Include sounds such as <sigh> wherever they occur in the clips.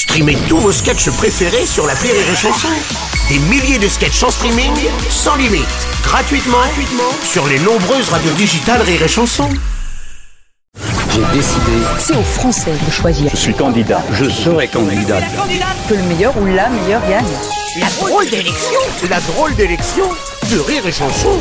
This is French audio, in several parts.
Streamez tous vos sketchs préférés sur la Rire et Chanson. Des milliers de sketchs en streaming, sans limite, gratuitement, gratuitement sur les nombreuses radios digitales Rire et Chanson. J'ai décidé, C'est aux Français de choisir. je suis candidat, je serai candidat. Que le meilleur ou la meilleure gagne. La drôle d'élection, la drôle d'élection de Rire et Chanson.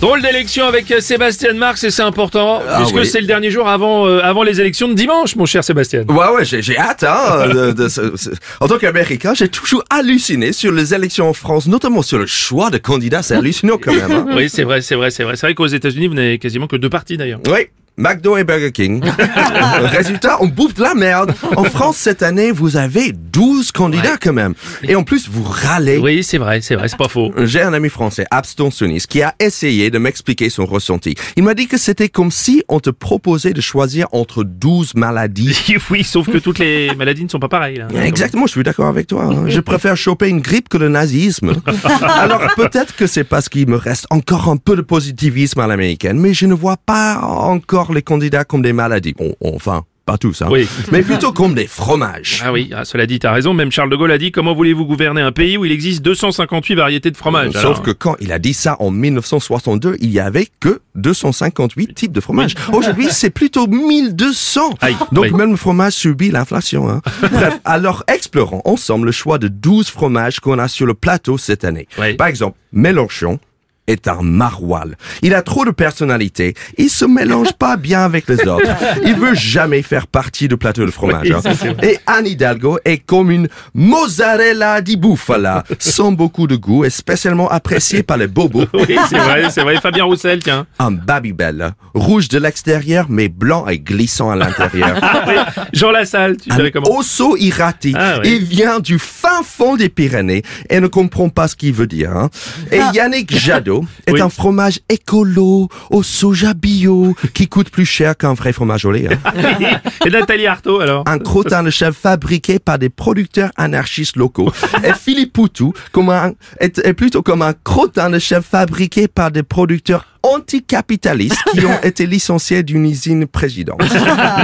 Drôle d'élection avec euh, Sébastien Marx et c'est important puisque oui. c'est le dernier jour avant, euh, avant les élections de dimanche, mon cher Sébastien. Ouais, ouais, j'ai, j'ai hâte, hein. <laughs> de- de ce- En tant qu'Américain, j'ai toujours halluciné sur les élections en France, notamment sur le choix de candidats. C'est hallucinant quand même. Hein. <laughs> Oui, c'est vrai, c'est vrai, c'est vrai. C'est vrai qu'aux États-Unis, vous n'avez quasiment que deux partis d'ailleurs. Oui. McDo et Burger King. <laughs> Résultat, on bouffe de la merde. En France, cette année, vous avez 12 candidats quand même. Et en plus, vous râlez. Oui, c'est vrai, c'est vrai, c'est pas faux. J'ai un ami français, abstentionniste, qui a essayé de m'expliquer son ressenti. Il m'a dit que c'était comme si on te proposait de choisir entre 12 maladies. <laughs> oui, sauf que toutes les maladies ne sont pas pareilles. Là. Exactement, je suis d'accord avec toi. hein. Je préfère choper une grippe que le nazisme. <laughs> Alors peut-être que c'est parce qu'il me reste encore un peu de positivisme à l'américaine, mais je ne vois pas encore les candidats comme des maladies. Bon, enfin, pas tous, hein. Oui. mais plutôt comme des fromages. Ah oui, ah, cela dit, t'as raison. Même Charles de Gaulle a dit comment voulez-vous gouverner un pays où il existe 258 variétés de fromage. Sauf Alors, que quand il a dit ça en 1962, il y avait que 258 types de fromage. Aujourd'hui, <laughs> c'est plutôt 1200. Aïe, Donc oui. même le fromage subit l'inflation. Hein. <laughs> Bref, alors explorons ensemble le choix de 12 fromages qu'on a sur le plateau cette année. Par exemple, Mélenchon est un maroilles. Il a trop de personnalité. Il se mélange pas bien avec les autres. Il veut jamais faire partie du plateau de fromage. Oui, hein. Et Anne Hidalgo est comme une mozzarella di bufala, sans beaucoup de goût et spécialement appréciée par les bobos. <laughs> Oui, c'est vrai, c'est vrai. Fabien Roussel, tiens. Un Babybel, rouge de l'extérieur mais blanc et glissant à l'intérieur. Ah <laughs> oui, Jean Lassalle, tu savais Un comment? Osso irati. Ah oui. Il vient du fin fond des Pyrénées et ne comprend pas ce qu'il veut dire. hein. Et Yannick Jadot est Oui. un fromage écolo au soja bio qui coûte plus cher qu'un vrai fromage au lait. hein. <laughs> Et Nathalie Arthaud, alors? Un crottin de chèvre fabriqué par des producteurs anarchistes locaux. <laughs> Et Philippe Poutou comme un, est, est plutôt comme un crottin de chèvre fabriqué par des producteurs anticapitalistes qui ont <laughs> été licenciés d'une usine présidente.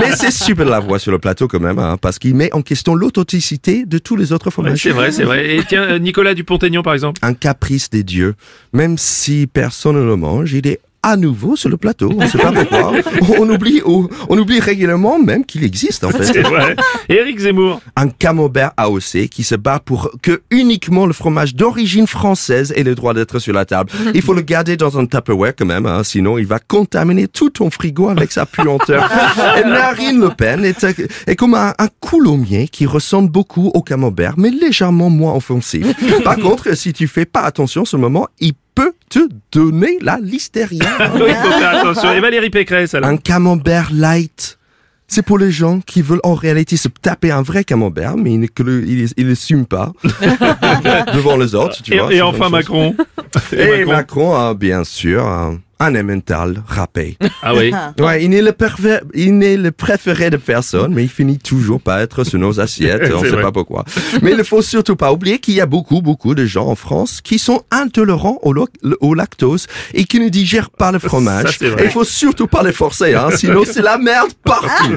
Mais c'est super de la voix sur le plateau quand même, hein, parce qu'il met en question l'authenticité de tous les autres Ouais, fromages. C'est vrai, c'est vrai. Et tiens, euh, Nicolas Dupont-Aignan, par exemple. Un caprice des dieux. Même si personne ne le mange, il est à nouveau sur le plateau. On ne sait pas pourquoi. On oublie, on, oublie régulièrement même qu'il existe en fait. Vrai. Éric Zemmour. un camembert AOC qui se bat pour que uniquement le fromage d'origine française ait le droit d'être sur la table. Il faut le garder dans un Tupperware quand même, hein, sinon il va contaminer tout ton frigo avec sa puanteur. <laughs> Et Marine Le Pen est, est comme un, un coulommier qui ressemble beaucoup au camembert, mais légèrement moins offensif. Par contre, si tu fais pas attention en ce moment, il te donner la listeria? <laughs> Oui, faut faire attention. Et Valérie Pécresse, alors. Un camembert light. C'est pour les gens qui veulent en réalité se taper un vrai camembert, mais ils ne ils, pas <laughs> devant les autres, tu Et, vois. et enfin. Macron. Et Macron, a bien sûr, un emmental râpé. Ah oui. <laughs> Ouais, il n'est le, il n'est le préféré de personne, mais il finit toujours par être sur nos assiettes, <laughs> on ne sait vrai. pas pourquoi. Mais il ne faut surtout pas oublier qu'il y a beaucoup, beaucoup de gens en France qui sont intolérants au, lactose et qui ne digèrent pas le fromage. Ça. Et il faut surtout pas les forcer, hein, <laughs> sinon c'est la merde partout.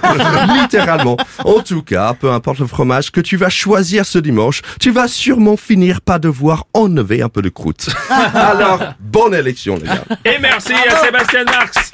Littéralement. En tout cas, peu importe le fromage que tu vas choisir ce dimanche, tu vas sûrement finir par devoir enlever un peu de croûte. Alors, bonne élection, les gars. Et merci à Sébastien Marx.